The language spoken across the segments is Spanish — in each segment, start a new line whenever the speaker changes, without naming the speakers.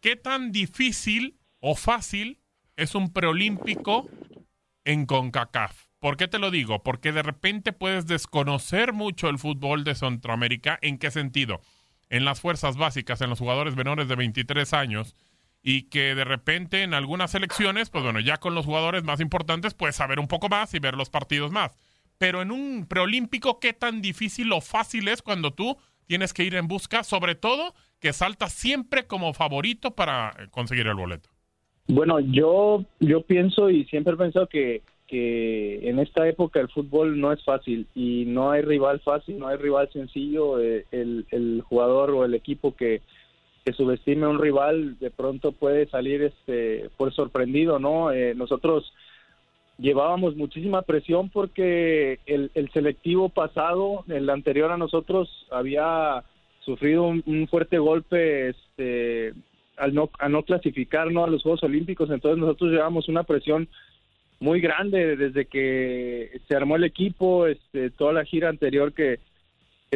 ¿Qué tan difícil o fácil es un preolímpico en CONCACAF? ¿Por qué te lo digo? Porque de repente puedes desconocer mucho el fútbol de Centroamérica. ¿En qué sentido? En las fuerzas básicas, en los jugadores menores de 23 años, y que de repente en algunas selecciones, pues bueno, ya con los jugadores más importantes puedes saber un poco más y ver los partidos más. Pero en un preolímpico, ¿qué tan difícil o fácil es cuando tú tienes que ir en busca, sobre todo que saltas siempre como favorito para eh, conseguir el boleto?
Bueno, yo, yo pienso y siempre he pensado que, que en esta época el fútbol no es fácil y no hay rival fácil, no hay rival sencillo. Eh, el, el jugador o el equipo que, que subestime a un rival de pronto puede salir este por sorprendido no eh, nosotros llevábamos muchísima presión porque el, el, selectivo pasado el anterior a nosotros había sufrido un, fuerte golpe este al no a no clasificar no a los Juegos Olímpicos. Entonces nosotros llevamos una presión muy grande desde que se armó el equipo este toda la gira anterior que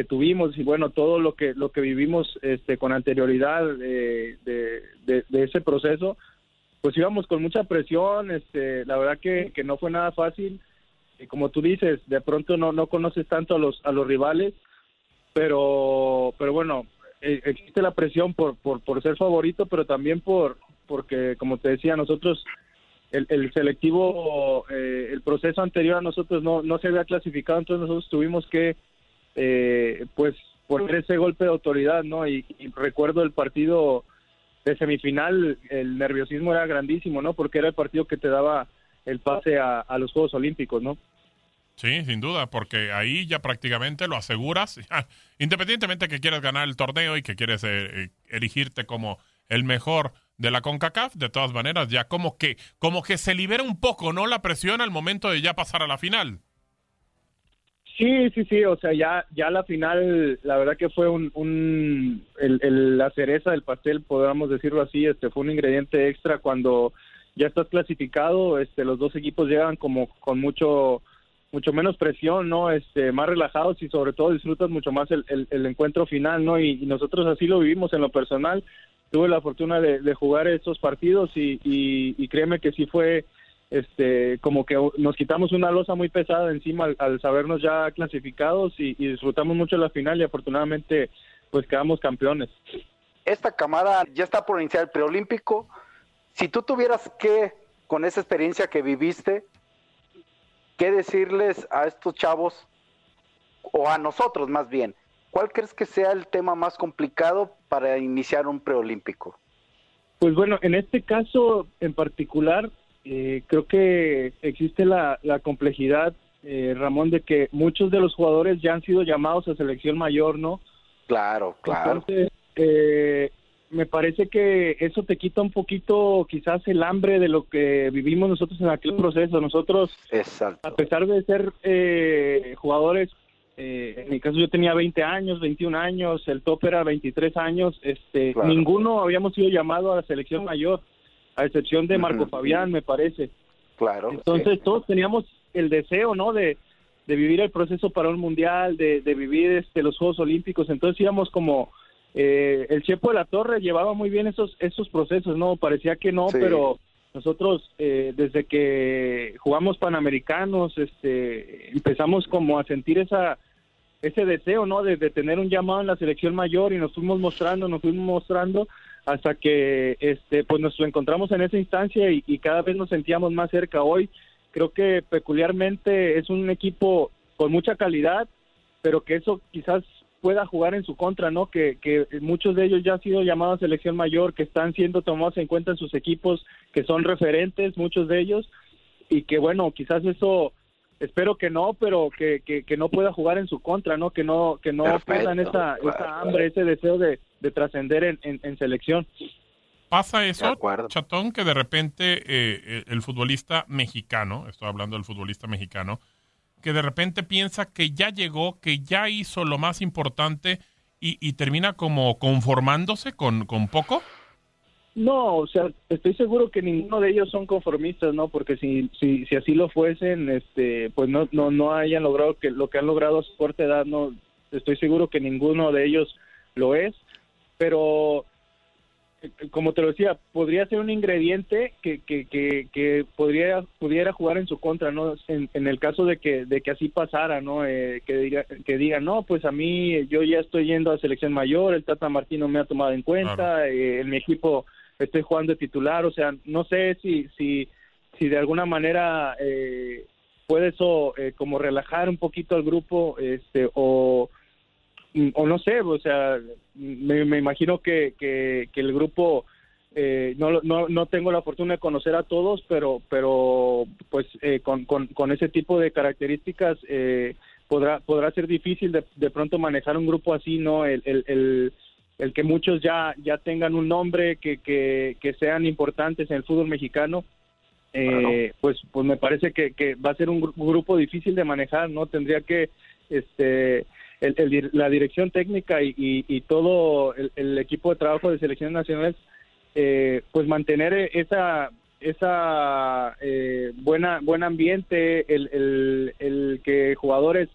tuvimos y bueno todo lo que lo que vivimos este con anterioridad de, de, ese proceso pues íbamos con mucha presión este la verdad que, que no fue nada fácil. Y como tú dices de pronto no no conoces tanto a los a los rivales pero pero bueno e, existe la presión por, por por ser favorito pero también por porque como te decía nosotros el, el selectivo eh, el proceso anterior a nosotros no no se había clasificado entonces nosotros tuvimos que eh, pues por ese golpe de autoridad, ¿no? Y, recuerdo el partido de semifinal, el nerviosismo era grandísimo, ¿no? Porque era el partido que te daba el pase a, los Juegos Olímpicos, ¿no?
Sí, sin duda, porque ahí ya prácticamente lo aseguras, independientemente que quieras ganar el torneo y que quieres eh, eh, erigirte como el mejor de la CONCACAF, de todas maneras, ya como que, como que se libera un poco, ¿no? La presión al momento de ya pasar a la final.
Sí, sí, sí, o sea, ya, ya la final, la verdad que fue un, un el, la cereza del pastel, podríamos decirlo así, este fue un ingrediente extra cuando ya estás clasificado, este, los dos equipos llegan como con mucho, mucho menos presión, ¿no? Este, más relajados y sobre todo disfrutas mucho más el, encuentro final, ¿no? Y, nosotros así lo vivimos en lo personal. Tuve la fortuna de, de jugar esos partidos y, y, y créeme que sí fue este como que nos quitamos una losa muy pesada encima al, sabernos ya clasificados y, disfrutamos mucho la final y afortunadamente pues quedamos campeones.
Esta camada ya está por iniciar el preolímpico. Si tú tuvieras que, con esa experiencia que viviste, qué decirles a estos chavos, o a nosotros más bien, ¿cuál crees que sea el tema más complicado para iniciar un preolímpico?
Pues bueno, en este caso en particular, eh, creo que existe la, complejidad, eh, Ramón, de que muchos de los jugadores ya han sido llamados a selección mayor, ¿no?
Claro, claro.
Entonces, eh, me parece que eso te quita un poquito quizás el hambre de lo que vivimos nosotros en aquel proceso. Nosotros, a pesar de ser eh, jugadores, en mi caso yo tenía 20 años, 21 años, el top era 23 años, este, ninguno habíamos sido llamado a la selección mayor a excepción de Marco Fabián, me parece.
Claro.
Entonces todos teníamos el deseo, ¿no? De, de vivir el proceso para un mundial, de, de vivir este, los Juegos Olímpicos. Entonces íbamos como eh, el Chepo de la Torre llevaba muy bien esos esos procesos, ¿no? Parecía que no, pero nosotros eh, desde que jugamos Panamericanos, este, empezamos como a sentir esa ese deseo, ¿no? De, de tener un llamado en la selección mayor y nos fuimos mostrando, nos fuimos mostrando hasta que este pues nos encontramos en esa instancia y, cada vez nos sentíamos más cerca hoy creo que peculiarmente es un equipo con mucha calidad pero que eso quizás pueda jugar en su contra no que, que muchos de ellos ya han sido llamados a selección mayor que están siendo tomados en cuenta en sus equipos que son referentes muchos de ellos y que bueno quizás eso espero que no, pero que, que, no pueda jugar en su contra, ¿no? Que no que no pierdan esa, esa hambre, ese deseo de, de trascender en, en, selección.
Pasa eso, Chatón, que de repente eh, el futbolista mexicano, estoy hablando del futbolista mexicano, que de repente piensa que ya llegó, que ya hizo lo más importante y, termina como conformándose con, con poco?
No, o sea, estoy seguro que ninguno de ellos son conformistas, ¿no? Porque si, si, si así lo fuesen, este, pues no, no, no hayan logrado que lo que han logrado a su corta edad, no, estoy seguro que ninguno de ellos lo es, pero como te lo decía, podría ser un ingrediente que, que, que, podría, pudiera jugar en su contra, ¿no? En, el caso de que, de que así pasara, ¿no? Eh, que, diga, que diga, no, pues a mí yo ya estoy yendo a selección mayor, el Tata Martino me ha tomado en cuenta, eh, en mi equipo estoy jugando de titular, o sea, no sé si, si, si de alguna manera eh, puede eso eh, como relajar un poquito al grupo, este, o o no sé, o sea, me, imagino que, que, el grupo, eh, no, no, no tengo la fortuna de conocer a todos, pero, pero pues eh, con, con, ese tipo de características eh, podrá, podrá ser difícil de, de, pronto manejar un grupo así, ¿no? El, el, el, que muchos ya, ya tengan un nombre, que, que, que sean importantes en el fútbol mexicano. pues pues me parece que, que va a ser un grupo difícil de manejar no tendría que este la dirección técnica y, todo el, equipo de trabajo de selecciones nacionales, eh, pues mantener esa esa eh, buena buen ambiente, el, el, que jugadores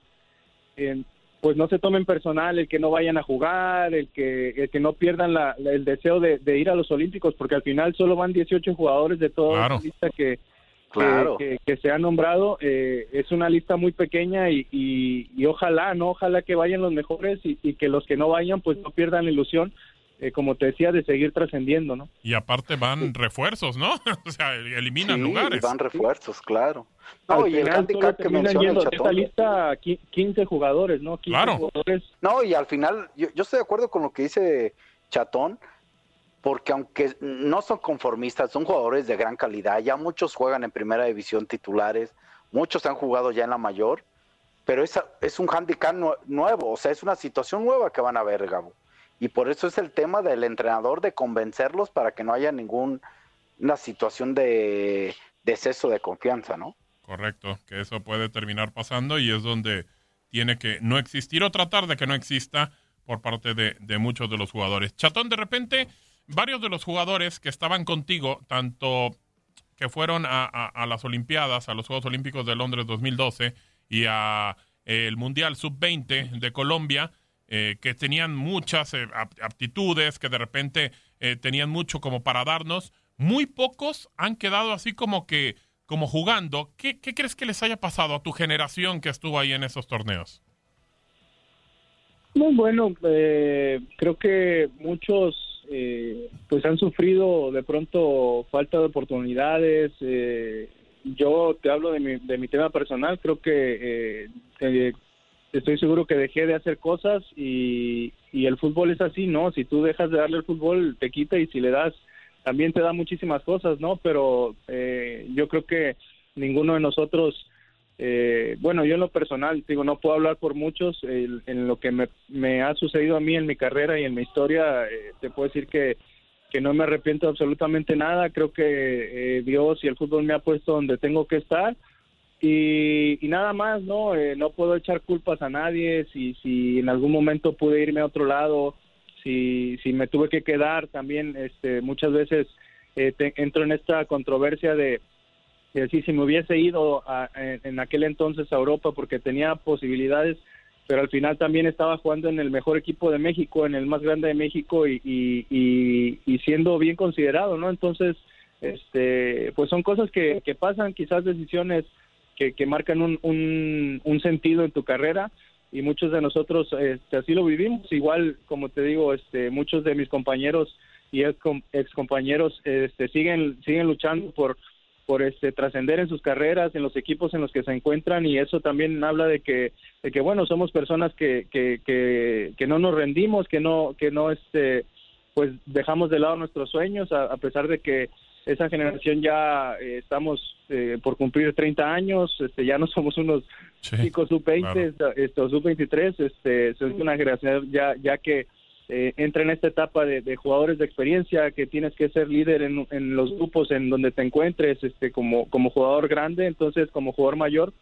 eh, pues no se tomen personal, el que no vayan a jugar, el que el que no pierdan el deseo de, ir a los Olímpicos, porque al final solo van 18 jugadores de toda la lista que claro. que, se ha nombrado. Eh, es una lista muy pequeña y, y, ojalá, ¿no? Ojalá que vayan los mejores y, que los que no vayan pues no pierdan la ilusión. Eh, como te decía, de seguir trascendiendo, ¿no?
Y aparte van refuerzos, ¿no? o sea, eliminan sí, lugares.
van refuerzos, claro.
No, y el handicap que menciona de esta lista 15 jugadores, ¿no? 15
claro.
jugadores.
No, y al final, yo, yo estoy de acuerdo con lo que dice Chatón, porque aunque no son conformistas, son jugadores de gran calidad, ya muchos juegan en primera división titulares, muchos han jugado ya en la mayor, pero es, es un handicap nuevo, o sea, es una situación nueva que van a ver, Gabo. Y por eso es el tema del entrenador de convencerlos para que no haya ninguna situación de exceso de confianza, ¿no?
Correcto, que eso puede terminar pasando y es donde tiene que no existir o tratar de que no exista por parte de, de muchos de los jugadores. Chatón, de repente varios de los jugadores que estaban contigo, tanto que fueron a, las Olimpiadas, a los Juegos Olímpicos de Londres 2012 y a eh, el Mundial Sub-20 de Colombia, eh, que tenían muchas eh, aptitudes, que de repente tenían mucho como para darnos, muy pocos han quedado así como que como jugando. ¿Qué, ¿Qué, crees que les haya pasado a tu generación que estuvo ahí en esos torneos?
Muy bueno, creo que muchos eh, pues han sufrido de pronto falta de oportunidades. Eh, yo te hablo de mi, de mi tema personal, creo que eh, estoy seguro que dejé de hacer cosas y, y el fútbol es así, ¿no? Si tú dejas de darle el fútbol, te quita y si le das, también te da muchísimas cosas, ¿no? Pero yo creo que ninguno de nosotros eh, bueno, yo en lo personal, digo, no puedo hablar por muchos, en lo que me, ha sucedido a mí en mi carrera y en mi historia, eh, te puedo decir que, que no me arrepiento absolutamente nada, creo que eh, Dios y el fútbol me ha puesto donde tengo que estar. Y, nada más, ¿no? no puedo echar culpas a nadie, si, si en algún momento pude irme a otro lado, si, si me tuve que quedar también, este, muchas veces entro en esta controversia de y así si me hubiese ido en, aquel entonces a Europa porque tenía posibilidades, pero al final también estaba jugando en el mejor equipo de México, en el más grande de México y, y, siendo bien considerado, ¿no? Entonces, este, pues son cosas que, que pasan, quizás decisiones que, que marcan un, un, un, sentido en tu carrera y muchos de nosotros este, así lo vivimos. Igual, como te digo, este, muchos de mis compañeros y ex compañeros este, siguen, siguen luchando por por este trascender en sus carreras, en los equipos en los que se encuentran y eso también habla de que, de que bueno, somos personas que, que, que, no nos rendimos, que no, que no este, pues dejamos de lado nuestros sueños a, pesar de que esa generación ya eh, estamos eh, por cumplir 30 años, este, ya no somos unos chicos sub-20, sub-23, este, es una generación ya, ya que eh, entra en esta etapa de, jugadores de experiencia, que tienes que ser líder en, los grupos en donde te encuentres, este, como, como jugador grande, entonces como jugador mayor,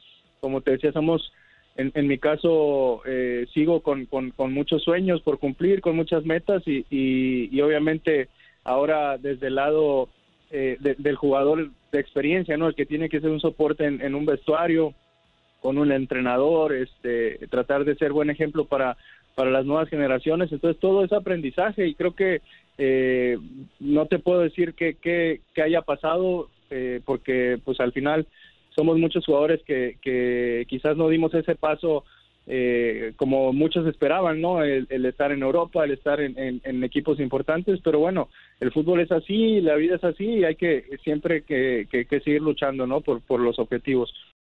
como te decía, somos, en, en mi caso, eh, sigo con, con, muchos sueños por cumplir, con muchas metas y, y, obviamente ahora desde el lado eh, del jugador de experiencia, ¿no? El que tiene que ser un soporte en, en un vestuario, con un entrenador, este, tratar de ser buen ejemplo para para las nuevas generaciones. Entonces todo es aprendizaje y creo que eh, no te puedo decir que, que, haya pasado eh, porque pues al final somos muchos jugadores que, que quizás no dimos ese paso eh, como muchos esperaban, ¿no? El, estar en Europa, el estar en, en, equipos importantes, pero bueno, el fútbol es así, la vida es así y hay que siempre que, que seguir luchando, ¿no? Por, por los objetivos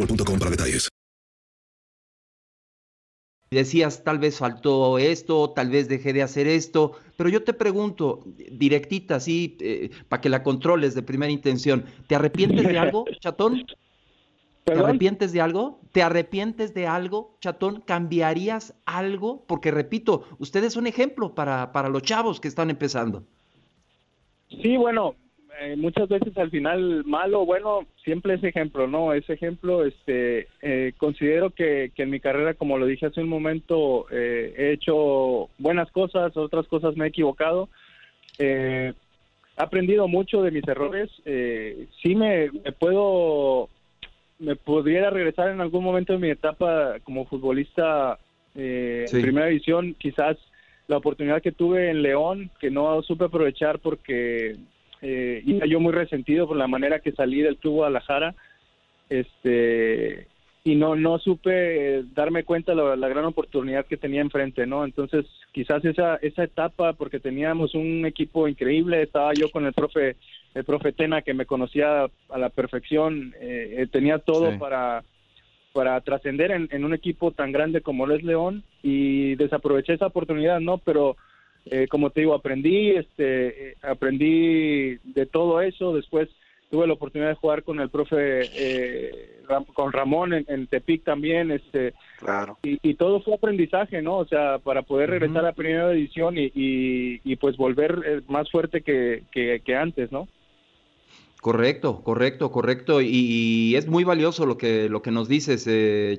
boostmobile.com para detalles.
Decías, tal vez faltó esto, tal vez dejé de hacer esto, pero yo te pregunto, directita, así, eh, para que la controles de primera intención, ¿te arrepientes de algo, chatón? ¿Te arrepientes de algo? ¿Te arrepientes de algo, chatón? ¿Cambiarías algo? Porque repito, ustedes son ejemplo para, para los chavos que están empezando.
Sí, bueno, eh, muchas veces al final malo bueno siempre es ejemplo no ese ejemplo este eh, considero que, que, en mi carrera como lo dije hace un momento eh, he hecho buenas cosas otras cosas me he equivocado. He aprendido mucho de mis errores. Sí me, puedo me pudiera regresar en algún momento de mi etapa como futbolista en primera división quizás la oportunidad que tuve en León que no supe aprovechar porque eh, iba yo muy resentido por la manera que salí del club Guadalajara, este, y no, no supe darme cuenta de la, gran oportunidad que tenía enfrente, ¿no? Entonces, quizás esa, esa etapa, porque teníamos un equipo increíble, estaba yo con el profe, el profe Tena, que me conocía a la perfección, eh, tenía todo para para trascender en, en, un equipo tan grande como lo es León y desaproveché esa oportunidad, ¿no? Pero eh, como te digo, aprendí, este, eh, aprendí de todo eso. Después tuve la oportunidad de jugar con el profe, eh, con Ramón en, Tepic también, este,
claro.
Y, todo fue aprendizaje, ¿no? O sea, para poder regresar a la primera edición y, y, pues volver más fuerte que, que, antes, ¿no?
Correcto, correcto, correcto. Y, es muy valioso lo que, lo que nos dices,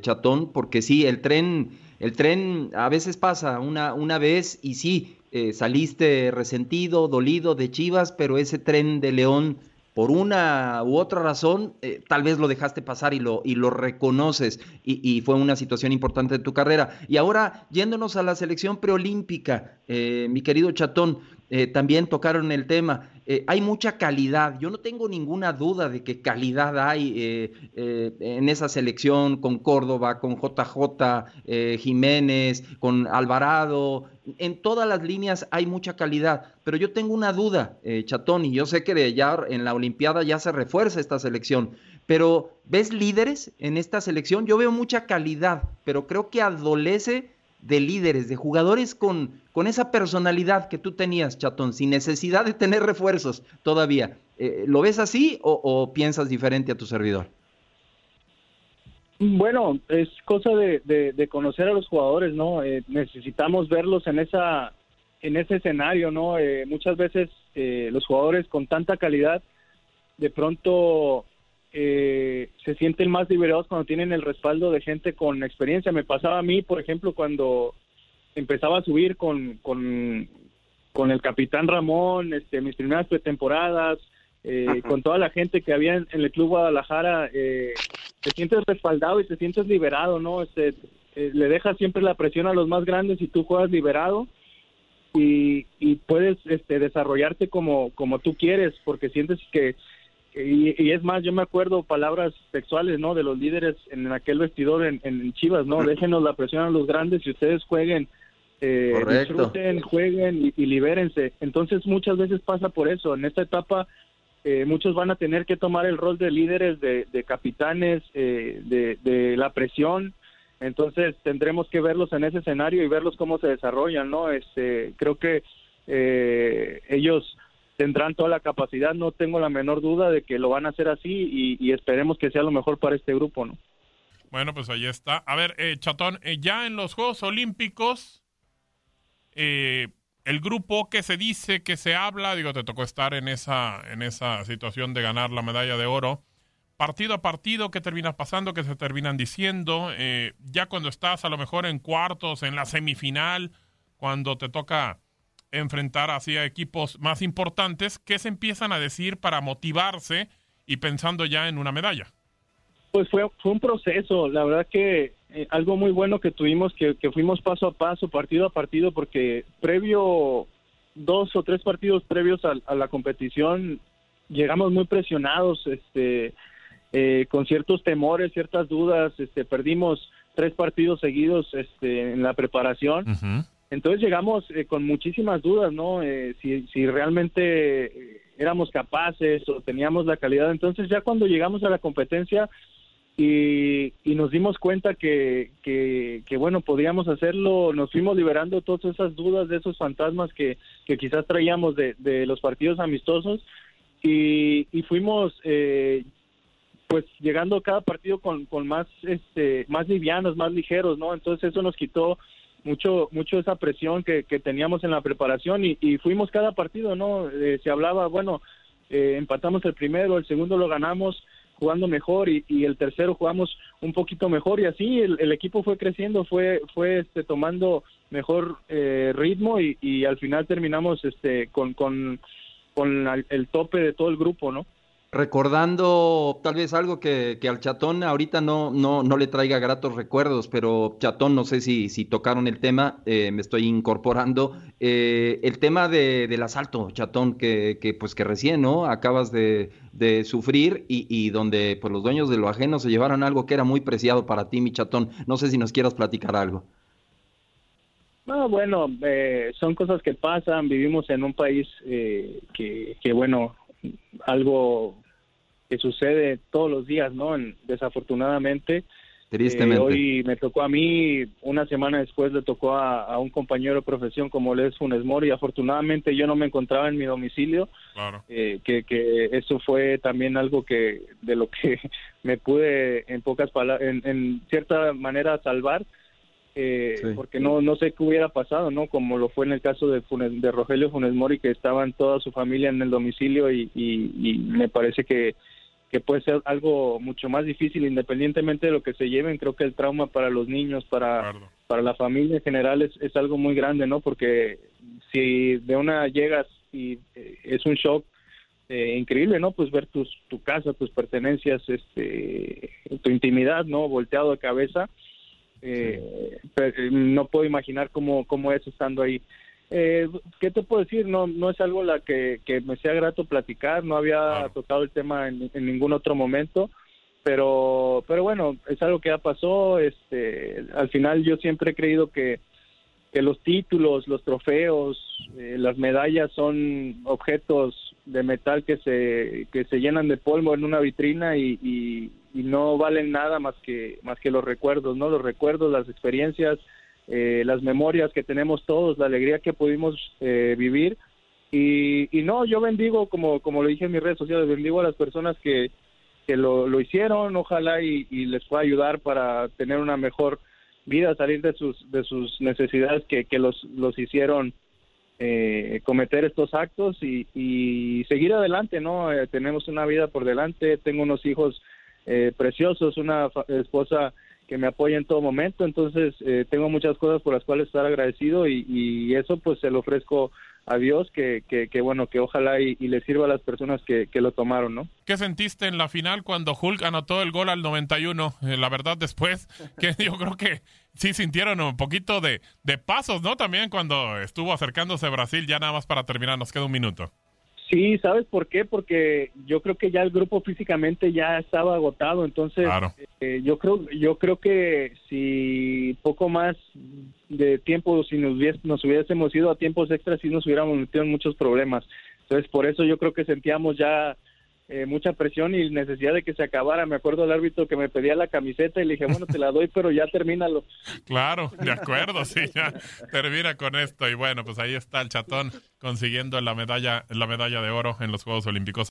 Chatón, porque sí, el tren, el tren a veces pasa una, una vez y sí, eh, saliste resentido, dolido de Chivas, pero ese tren de León por una u otra razón, eh, tal vez lo dejaste pasar y lo, y lo reconoces y, fue una situación importante de tu carrera. Y ahora, yéndonos a la selección preolímpica, eh, mi querido Chatón, eh, también tocaron el tema. Hay mucha calidad. Yo no tengo ninguna duda de que calidad hay en esa selección con Córdoba, con JJ Jiménez, con Alvarado, en todas las líneas hay mucha calidad, pero yo tengo una duda, eh, Chatón, y yo sé que de ya en la Olimpiada ya se refuerza esta selección, pero ¿ves líderes en esta selección? Yo veo mucha calidad, pero creo que adolece de líderes, de jugadores con, con esa personalidad que tú tenías, Chatón, sin necesidad de tener refuerzos todavía. Eh, ¿Lo ves así o piensas diferente a tu servidor?
Bueno, es cosa de, conocer a los jugadores, ¿no? Eh, necesitamos verlos en esa en ese escenario, ¿no? Eh, muchas veces los jugadores con tanta calidad de pronto se sienten más liberados cuando tienen el respaldo de gente con experiencia. Me pasaba a mí, por ejemplo, cuando empezaba a subir con, con, con el capitán Ramón, este, mis primeras pretemporadas, eh, con toda la gente que había en, el Club Guadalajara, eh, te sientes respaldado y te sientes liberado, ¿no? Este, eh, le dejas siempre la presión a los más grandes y tú juegas liberado y, puedes este, desarrollarte como, como tú quieres, porque sientes que, y, es más, yo me acuerdo palabras sexuales, ¿no? De los líderes en aquel vestidor en, Chivas, ¿no? Déjenos la presión a los grandes y ustedes jueguen. Eh, disfruten, jueguen y, y libérense. Entonces muchas veces pasa por eso. En esta etapa eh, muchos van a tener que tomar el rol de líderes, de, capitanes, eh, de, la presión. Entonces tendremos que verlos en ese escenario y verlos cómo se desarrollan, ¿no? Este, creo que eh, ellos tendrán toda la capacidad, no tengo la menor duda de que lo van a hacer así y, esperemos que sea lo mejor para este grupo, ¿no?
Bueno, pues ahí está. A ver, Chatón, ya en los Juegos Olímpicos, eh, el grupo que se dice, que se habla, digo, te tocó estar en esa, en esa situación de ganar la medalla de oro. Partido a partido, ¿qué terminas pasando? ¿Qué se terminan diciendo? Eh, ya cuando estás a lo mejor en cuartos, en la semifinal, cuando te toca enfrentar hacia equipos más importantes, ¿qué se empiezan a decir para motivarse y pensando ya en una medalla?
Pues fue, fue un proceso, la verdad que eh, algo muy bueno que tuvimos, que, fuimos paso a paso, partido a partido, porque previo, dos o tres partidos previos a, la competición, llegamos muy presionados, este, eh, con ciertos temores, ciertas dudas, este, perdimos tres partidos seguidos este, en la preparación. Entonces llegamos eh, con muchísimas dudas, ¿no? si, si realmente éramos capaces o teníamos la calidad. Entonces ya cuando llegamos a la competencia y, nos dimos cuenta que, que, bueno, podíamos hacerlo, nos fuimos liberando todas esas dudas de esos fantasmas que, quizás traíamos de, de los partidos amistosos y, y fuimos eh, pues llegando cada partido con, con más este más livianos, más ligeros, ¿no? Entonces eso nos quitó mucho mucho esa presión que, que teníamos en la preparación y, y fuimos cada partido, ¿no? Eh, se hablaba, bueno, eh, empatamos el primero, el segundo lo ganamos, jugando mejor y, el tercero jugamos un poquito mejor y así el, equipo fue creciendo, fue fue este, tomando mejor eh, ritmo y, al final terminamos este con, con, con el tope de todo el grupo, ¿no?
Recordando tal vez algo que, al chatón ahorita no, no, no le traiga gratos recuerdos, pero chatón, no sé si, si tocaron el tema, eh, me estoy incorporando, eh, el tema de, del asalto, chatón, que, que, pues que recién, ¿no? Acabas de, de sufrir y, y, donde pues los dueños de lo ajeno se llevaron algo que era muy preciado para ti, mi chatón. No sé si nos quieras platicar algo.
No, bueno, eh, son cosas que pasan, vivimos en un país que, que, bueno, algo que sucede todos los días, ¿no? desafortunadamente.
Tristemente.
Eh, hoy me tocó a mí, una semana después le tocó a, un compañero de profesión como le es Funes Mori. Afortunadamente yo no me encontraba en mi domicilio.
Claro.
Eh, que, que eso fue también algo que de lo que me pude en pocas palabras, en, cierta manera salvar. Eh, porque no no sé qué hubiera pasado, ¿no? Como lo fue en el caso de, de Rogelio Funes Mori, que estaban toda su familia en el domicilio y, y me parece que que puede ser algo mucho más difícil independientemente de lo que se lleven. Creo que el trauma para los niños, para, para la familia en general es, es algo muy grande, ¿no? Porque si de una llegas y eh, es un shock eh, increíble, ¿no? Pues ver tus, tu casa, tus pertenencias, este, tu intimidad, ¿no? Volteado de cabeza. Eh, pero no puedo imaginar cómo, cómo es estando ahí. Eh, ¿Qué te puedo decir? No, no es algo la que, que me sea grato platicar, no había tocado el tema en, en, ningún otro momento, pero, pero bueno, es algo que ya pasó. Este, al final yo siempre he creído que, que los títulos, los trofeos, eh, las medallas son objetos de metal que se, que se llenan de polvo en una vitrina y, y, y no valen nada más que, más que los recuerdos, ¿no? Los recuerdos, las experiencias, eh, las memorias que tenemos todos, la alegría que pudimos eh, vivir. Y, y, no, yo bendigo, como, como lo dije en mis redes sociales, bendigo a las personas que, que lo, lo hicieron, ojalá y, les pueda ayudar para tener una mejor vida, salir de sus, de sus necesidades que, que los, los hicieron eh, cometer estos actos y, y seguir adelante, ¿no? Eh, tenemos una vida por delante, tengo unos hijos eh, preciosos, una esposa que me apoya en todo momento, entonces eh, tengo muchas cosas por las cuales estar agradecido y, y eso pues se lo ofrezco a Dios que, que, que bueno, que ojalá y, y, le sirva a las personas que, que, lo tomaron, ¿no?
¿Qué sentiste en la final cuando Hulk anotó el gol al 91? Eh, la verdad, después, que yo creo que sí sintieron un poquito de, de pasos, ¿no? También cuando estuvo acercándose Brasil, ya nada más para terminar, nos queda un minuto.
Sí, ¿sabes por qué? Porque yo creo que ya el grupo físicamente ya estaba agotado, entonces
claro.
eh, yo creo yo creo que si poco más de tiempo si nos, hubies, nos hubiésemos ido a tiempos extras sí nos hubiéramos metido en muchos problemas. Entonces, por eso yo creo que sentíamos ya eh, mucha presión y necesidad de que se acabara. Me acuerdo del árbitro que me pedía la camiseta y le dije, bueno, te la doy, pero ya termínalo.
Claro, de acuerdo, sí, ya termina con esto. Y bueno, pues ahí está el chatón consiguiendo la medalla, la medalla de oro en los Juegos Olímpicos.